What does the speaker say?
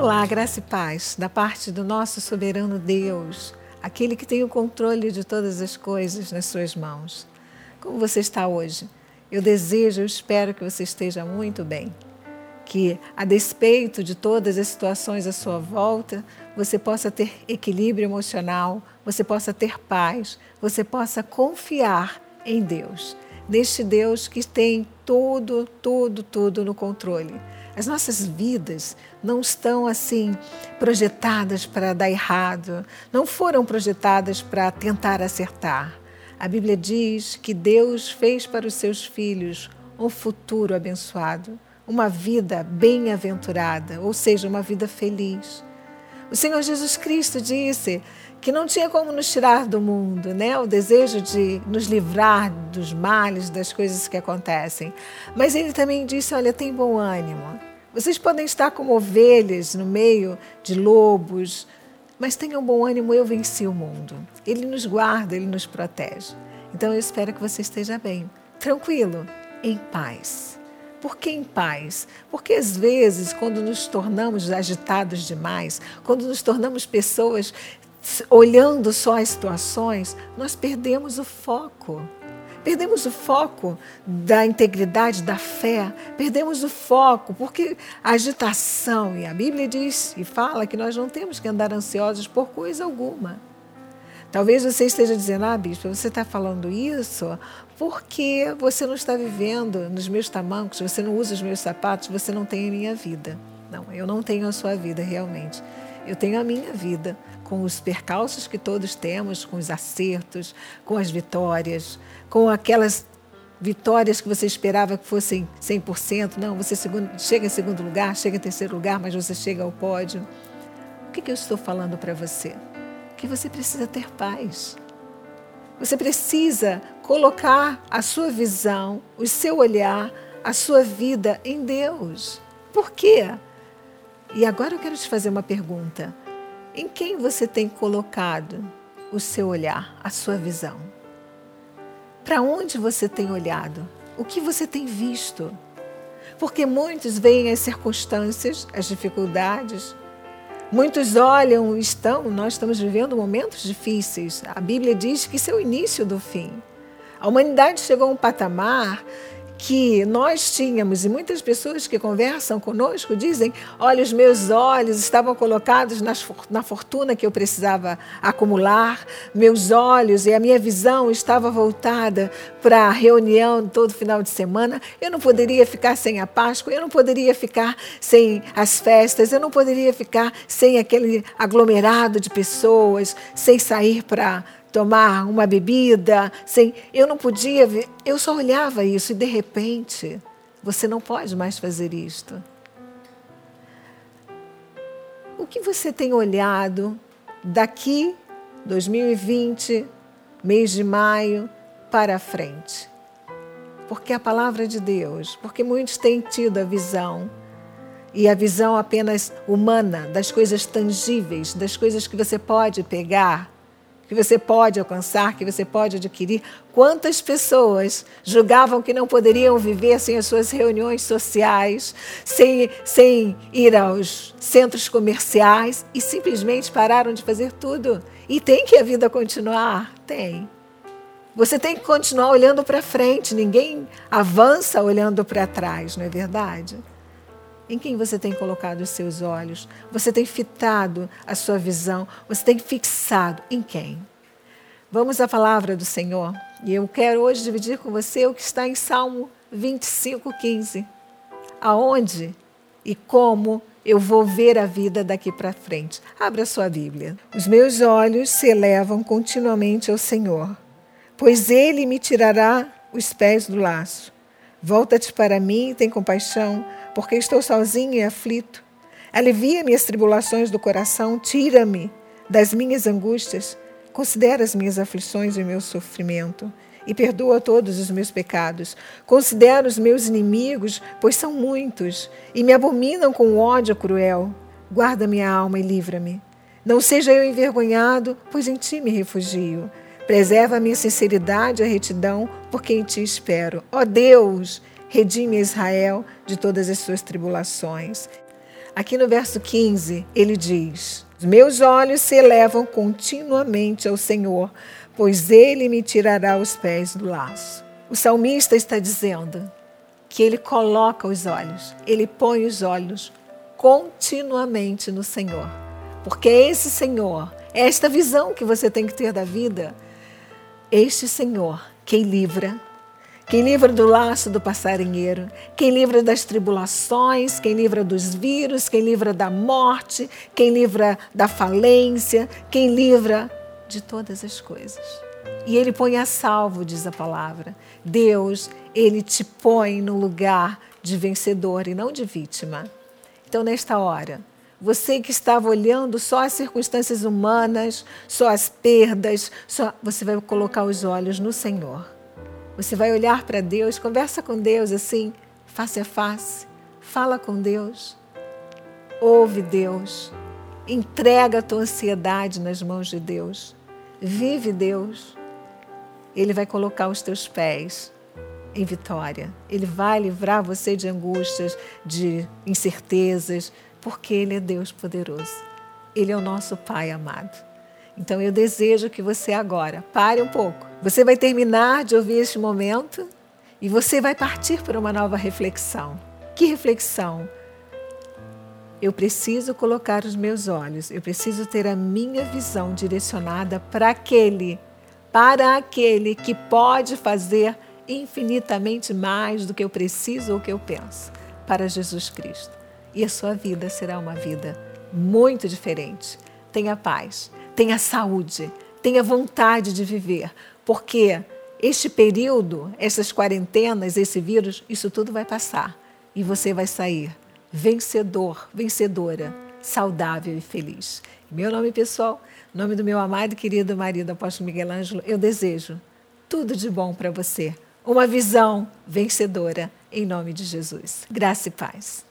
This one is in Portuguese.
Olá, graça e paz da parte do nosso soberano Deus, aquele que tem o controle de todas as coisas nas suas mãos. Como você está hoje? Eu desejo, eu espero que você esteja muito bem. Que, a despeito de todas as situações à sua volta, você possa ter equilíbrio emocional, você possa ter paz, você possa confiar em Deus, neste Deus que tem tudo, tudo, tudo no controle. As nossas vidas não estão assim projetadas para dar errado, não foram projetadas para tentar acertar. A Bíblia diz que Deus fez para os seus filhos um futuro abençoado, uma vida bem-aventurada, ou seja, uma vida feliz. O Senhor Jesus Cristo disse que não tinha como nos tirar do mundo, né? O desejo de nos livrar dos males, das coisas que acontecem. Mas ele também disse: olha, tem bom ânimo. Vocês podem estar como ovelhas no meio de lobos, mas tenham bom ânimo, eu venci o mundo. Ele nos guarda, ele nos protege. Então eu espero que você esteja bem, tranquilo, em paz. Por que em paz? Porque às vezes, quando nos tornamos agitados demais, quando nos tornamos pessoas olhando só as situações, nós perdemos o foco. Perdemos o foco da integridade, da fé, perdemos o foco, porque a agitação, e a Bíblia diz e fala que nós não temos que andar ansiosos por coisa alguma. Talvez você esteja dizendo, ah, bispo, você está falando isso porque você não está vivendo nos meus tamancos, você não usa os meus sapatos, você não tem a minha vida. Não, eu não tenho a sua vida realmente. Eu tenho a minha vida com os percalços que todos temos, com os acertos, com as vitórias, com aquelas vitórias que você esperava que fossem 100%. Não, você chega em segundo lugar, chega em terceiro lugar, mas você chega ao pódio. O que, que eu estou falando para você? Que você precisa ter paz. Você precisa colocar a sua visão, o seu olhar, a sua vida em Deus. Por quê? E agora eu quero te fazer uma pergunta. Em quem você tem colocado o seu olhar, a sua visão? Para onde você tem olhado? O que você tem visto? Porque muitos veem as circunstâncias, as dificuldades, muitos olham, estão, nós estamos vivendo momentos difíceis. A Bíblia diz que isso é o início do fim. A humanidade chegou a um patamar que nós tínhamos, e muitas pessoas que conversam conosco dizem: olha, os meus olhos estavam colocados nas, na fortuna que eu precisava acumular, meus olhos e a minha visão estava voltada para a reunião todo final de semana. Eu não poderia ficar sem a Páscoa, eu não poderia ficar sem as festas, eu não poderia ficar sem aquele aglomerado de pessoas, sem sair para tomar uma bebida, sem. Eu não podia eu só olhava isso e de repente você não pode mais fazer isto. O que você tem olhado daqui 2020, mês de maio para frente? Porque a palavra de Deus, porque muitos têm tido a visão e a visão apenas humana das coisas tangíveis, das coisas que você pode pegar que você pode alcançar, que você pode adquirir. Quantas pessoas julgavam que não poderiam viver sem as suas reuniões sociais, sem, sem ir aos centros comerciais e simplesmente pararam de fazer tudo? E tem que a vida continuar? Tem. Você tem que continuar olhando para frente, ninguém avança olhando para trás, não é verdade? Em quem você tem colocado os seus olhos? Você tem fitado a sua visão? Você tem fixado em quem? Vamos à palavra do Senhor. E eu quero hoje dividir com você o que está em Salmo 25, 15. Aonde e como eu vou ver a vida daqui para frente. Abra sua Bíblia. Os meus olhos se elevam continuamente ao Senhor, pois Ele me tirará os pés do laço. Volta-te para mim e tem compaixão, porque estou sozinho e aflito. Alivia minhas tribulações do coração, tira-me das minhas angústias. Considera as minhas aflições e o meu sofrimento e perdoa todos os meus pecados. Considera os meus inimigos, pois são muitos, e me abominam com ódio cruel. Guarda minha alma e livra-me. Não seja eu envergonhado, pois em ti me refugio. Preserva a minha sinceridade e a retidão, porque em ti espero. Ó Deus, redime Israel de todas as suas tribulações. Aqui no verso 15, ele diz: Meus olhos se elevam continuamente ao Senhor, pois ele me tirará os pés do laço. O salmista está dizendo que ele coloca os olhos, ele põe os olhos continuamente no Senhor. Porque é esse Senhor, é esta visão que você tem que ter da vida, este Senhor quem livra, quem livra do laço do passarinheiro, quem livra das tribulações, quem livra dos vírus, quem livra da morte, quem livra da falência, quem livra de todas as coisas. E ele põe a salvo, diz a palavra. Deus, ele te põe no lugar de vencedor e não de vítima. Então, nesta hora, você que estava olhando só as circunstâncias humanas, só as perdas, só você vai colocar os olhos no Senhor. Você vai olhar para Deus, conversa com Deus assim, face a face, fala com Deus, ouve Deus, entrega a tua ansiedade nas mãos de Deus, vive Deus. Ele vai colocar os teus pés em vitória. Ele vai livrar você de angústias, de incertezas, porque Ele é Deus poderoso. Ele é o nosso Pai amado. Então eu desejo que você agora pare um pouco. Você vai terminar de ouvir este momento e você vai partir para uma nova reflexão. Que reflexão? Eu preciso colocar os meus olhos, eu preciso ter a minha visão direcionada para aquele, para aquele que pode fazer infinitamente mais do que eu preciso ou que eu penso, para Jesus Cristo e a sua vida será uma vida muito diferente. Tenha paz, tenha saúde, tenha vontade de viver, porque este período, essas quarentenas, esse vírus, isso tudo vai passar e você vai sair vencedor, vencedora, saudável e feliz. Meu nome pessoal, nome do meu amado e querido marido apóstolo Miguel Ângelo, eu desejo tudo de bom para você. Uma visão vencedora em nome de Jesus. Graça e paz.